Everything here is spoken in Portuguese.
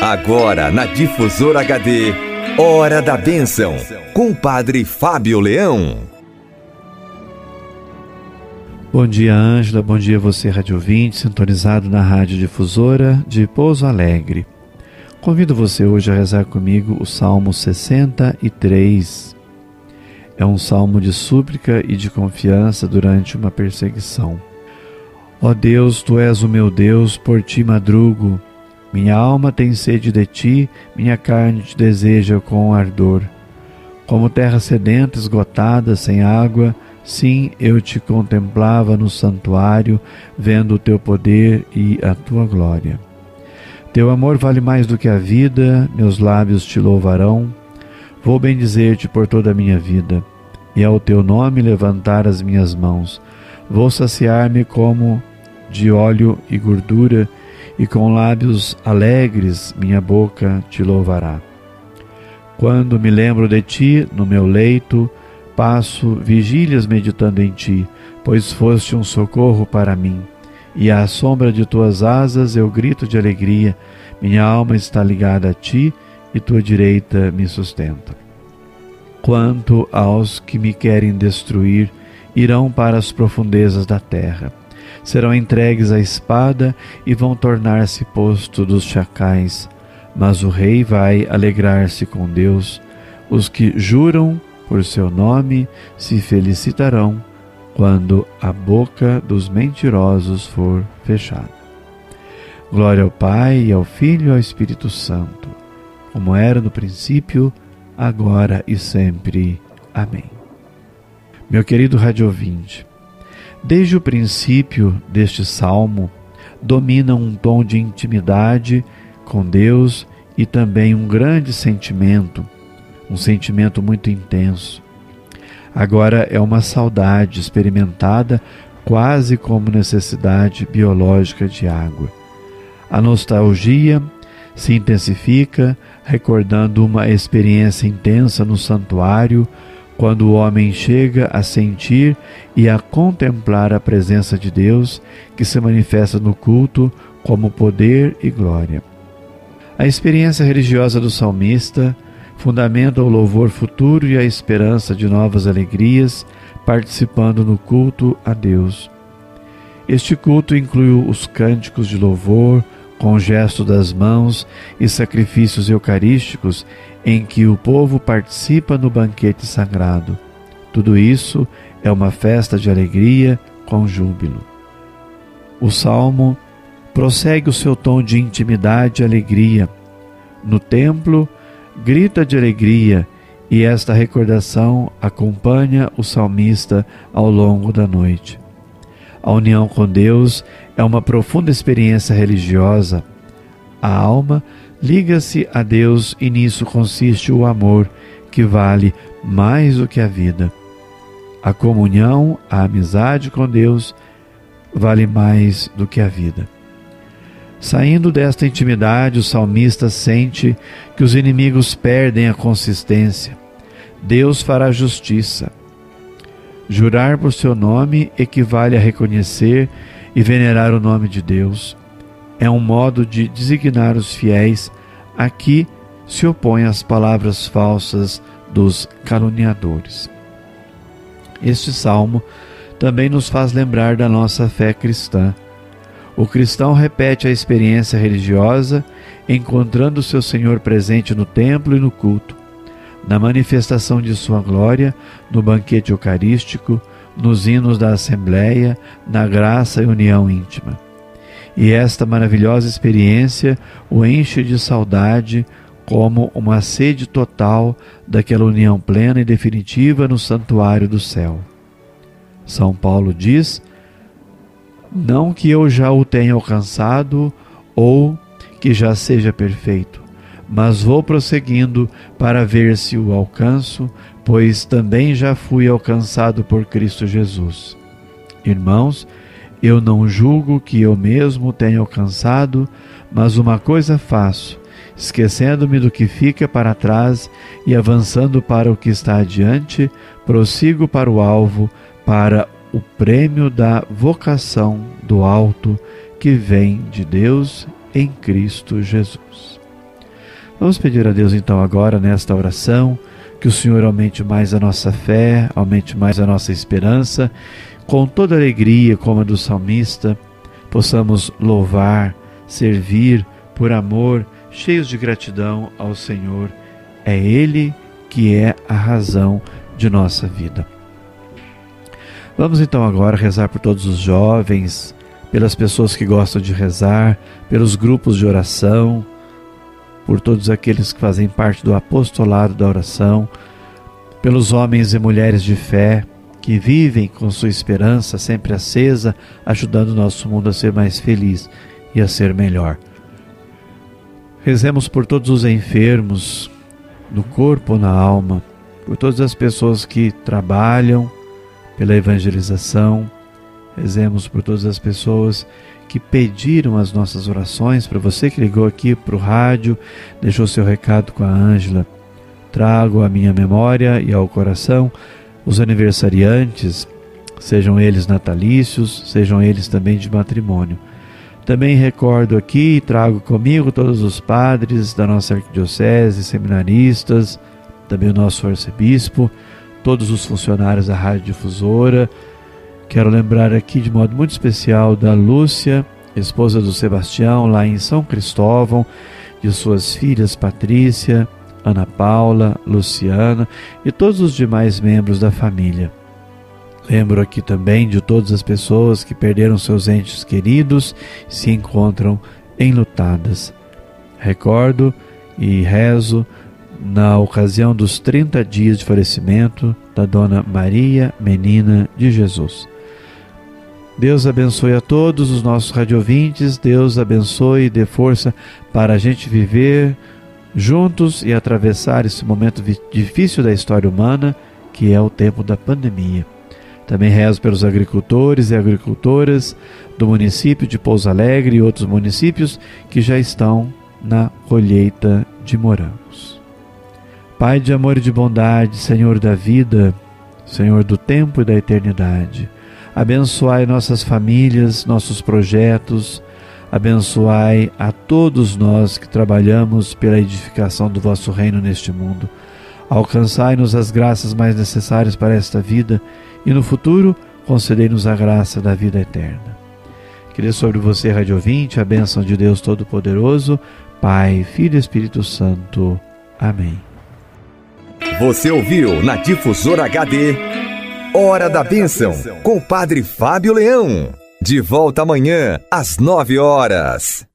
Agora na Difusora HD, Hora da Bênção, com o Padre Fábio Leão. Bom dia, Ângela. Bom dia, você, rádio ouvinte, sintonizado na Rádio Difusora de Pouso Alegre. Convido você hoje a rezar comigo o Salmo 63. É um salmo de súplica e de confiança durante uma perseguição. Ó Deus, tu és o meu Deus, por ti madrugo minha alma tem sede de ti, minha carne te deseja com ardor. Como terra sedenta, esgotada, sem água, sim, eu te contemplava no santuário, vendo o teu poder e a tua glória. Teu amor vale mais do que a vida, meus lábios te louvarão. Vou bendizer-te por toda a minha vida, e ao teu nome levantar as minhas mãos. Vou saciar-me como de óleo e gordura, e com lábios alegres minha boca te louvará. Quando me lembro de ti no meu leito, passo vigílias meditando em ti, pois foste um socorro para mim. E à sombra de tuas asas eu grito de alegria, minha alma está ligada a ti e tua direita me sustenta. Quanto aos que me querem destruir, irão para as profundezas da terra serão entregues à espada e vão tornar-se posto dos chacais. Mas o rei vai alegrar-se com Deus. Os que juram por seu nome se felicitarão quando a boca dos mentirosos for fechada. Glória ao Pai, ao Filho e ao Espírito Santo, como era no princípio, agora e sempre. Amém. Meu querido rádio ouvinte, Desde o princípio deste salmo, domina um tom de intimidade com Deus e também um grande sentimento, um sentimento muito intenso. Agora é uma saudade experimentada quase como necessidade biológica de água. A nostalgia se intensifica, recordando uma experiência intensa no santuário quando o homem chega a sentir e a contemplar a presença de Deus que se manifesta no culto como poder e glória. A experiência religiosa do salmista fundamenta o louvor futuro e a esperança de novas alegrias, participando no culto a Deus. Este culto inclui os cânticos de louvor, com gesto das mãos e sacrifícios eucarísticos em que o povo participa no banquete sagrado. Tudo isso é uma festa de alegria com júbilo. O salmo prossegue o seu tom de intimidade e alegria. No templo, grita de alegria e esta recordação acompanha o salmista ao longo da noite. A união com Deus é uma profunda experiência religiosa. A alma liga-se a Deus e nisso consiste o amor, que vale mais do que a vida. A comunhão, a amizade com Deus, vale mais do que a vida. Saindo desta intimidade, o salmista sente que os inimigos perdem a consistência. Deus fará justiça. Jurar por seu nome equivale a reconhecer e venerar o nome de Deus é um modo de designar os fiéis a que se opõem às palavras falsas dos caluniadores. Este salmo também nos faz lembrar da nossa fé cristã. O cristão repete a experiência religiosa, encontrando seu Senhor presente no templo e no culto, na manifestação de sua glória, no banquete eucarístico, nos hinos da Assembleia, na graça e união íntima e esta maravilhosa experiência o enche de saudade como uma sede total daquela união plena e definitiva no santuário do céu. São Paulo diz: Não que eu já o tenha alcançado ou que já seja perfeito, mas vou prosseguindo para ver se o alcanço, pois também já fui alcançado por Cristo Jesus. Irmãos, eu não julgo que eu mesmo tenha alcançado, mas uma coisa faço, esquecendo-me do que fica para trás e avançando para o que está adiante, prossigo para o alvo, para o prêmio da vocação do alto que vem de Deus em Cristo Jesus. Vamos pedir a Deus então agora nesta oração que o Senhor aumente mais a nossa fé, aumente mais a nossa esperança, com toda alegria, como a do salmista, possamos louvar, servir por amor, cheios de gratidão ao Senhor. É Ele que é a razão de nossa vida. Vamos então agora rezar por todos os jovens, pelas pessoas que gostam de rezar, pelos grupos de oração, por todos aqueles que fazem parte do apostolado da oração, pelos homens e mulheres de fé que vivem com sua esperança sempre acesa, ajudando o nosso mundo a ser mais feliz e a ser melhor. Rezemos por todos os enfermos, no corpo ou na alma, por todas as pessoas que trabalham pela evangelização. Rezemos por todas as pessoas que pediram as nossas orações. Para você que ligou aqui para o rádio, deixou seu recado com a Ângela. Trago à minha memória e ao coração os aniversariantes, sejam eles natalícios, sejam eles também de matrimônio. Também recordo aqui e trago comigo todos os padres da nossa arquidiocese, seminaristas, também o nosso arcebispo, todos os funcionários da Rádio Difusora. Quero lembrar aqui de modo muito especial da Lúcia, esposa do Sebastião, lá em São Cristóvão, de suas filhas Patrícia, Ana Paula, Luciana e todos os demais membros da família. Lembro aqui também de todas as pessoas que perderam seus entes queridos e se encontram enlutadas. Recordo e rezo na ocasião dos 30 dias de falecimento da Dona Maria Menina de Jesus. Deus abençoe a todos os nossos radiovintes, Deus abençoe e dê força para a gente viver juntos e atravessar esse momento difícil da história humana, que é o tempo da pandemia. Também rezo pelos agricultores e agricultoras do município de Pouso Alegre e outros municípios que já estão na colheita de morangos. Pai de amor e de bondade, Senhor da vida, Senhor do tempo e da eternidade, abençoai nossas famílias, nossos projetos, Abençoai a todos nós que trabalhamos pela edificação do vosso reino neste mundo. Alcançai-nos as graças mais necessárias para esta vida e no futuro concedei-nos a graça da vida eterna. Queria sobre você, Rádio Ouvinte, a bênção de Deus Todo-Poderoso, Pai, Filho e Espírito Santo. Amém. Você ouviu na Difusora HD Hora da Bênção, com o Padre Fábio Leão. De volta amanhã, às nove horas.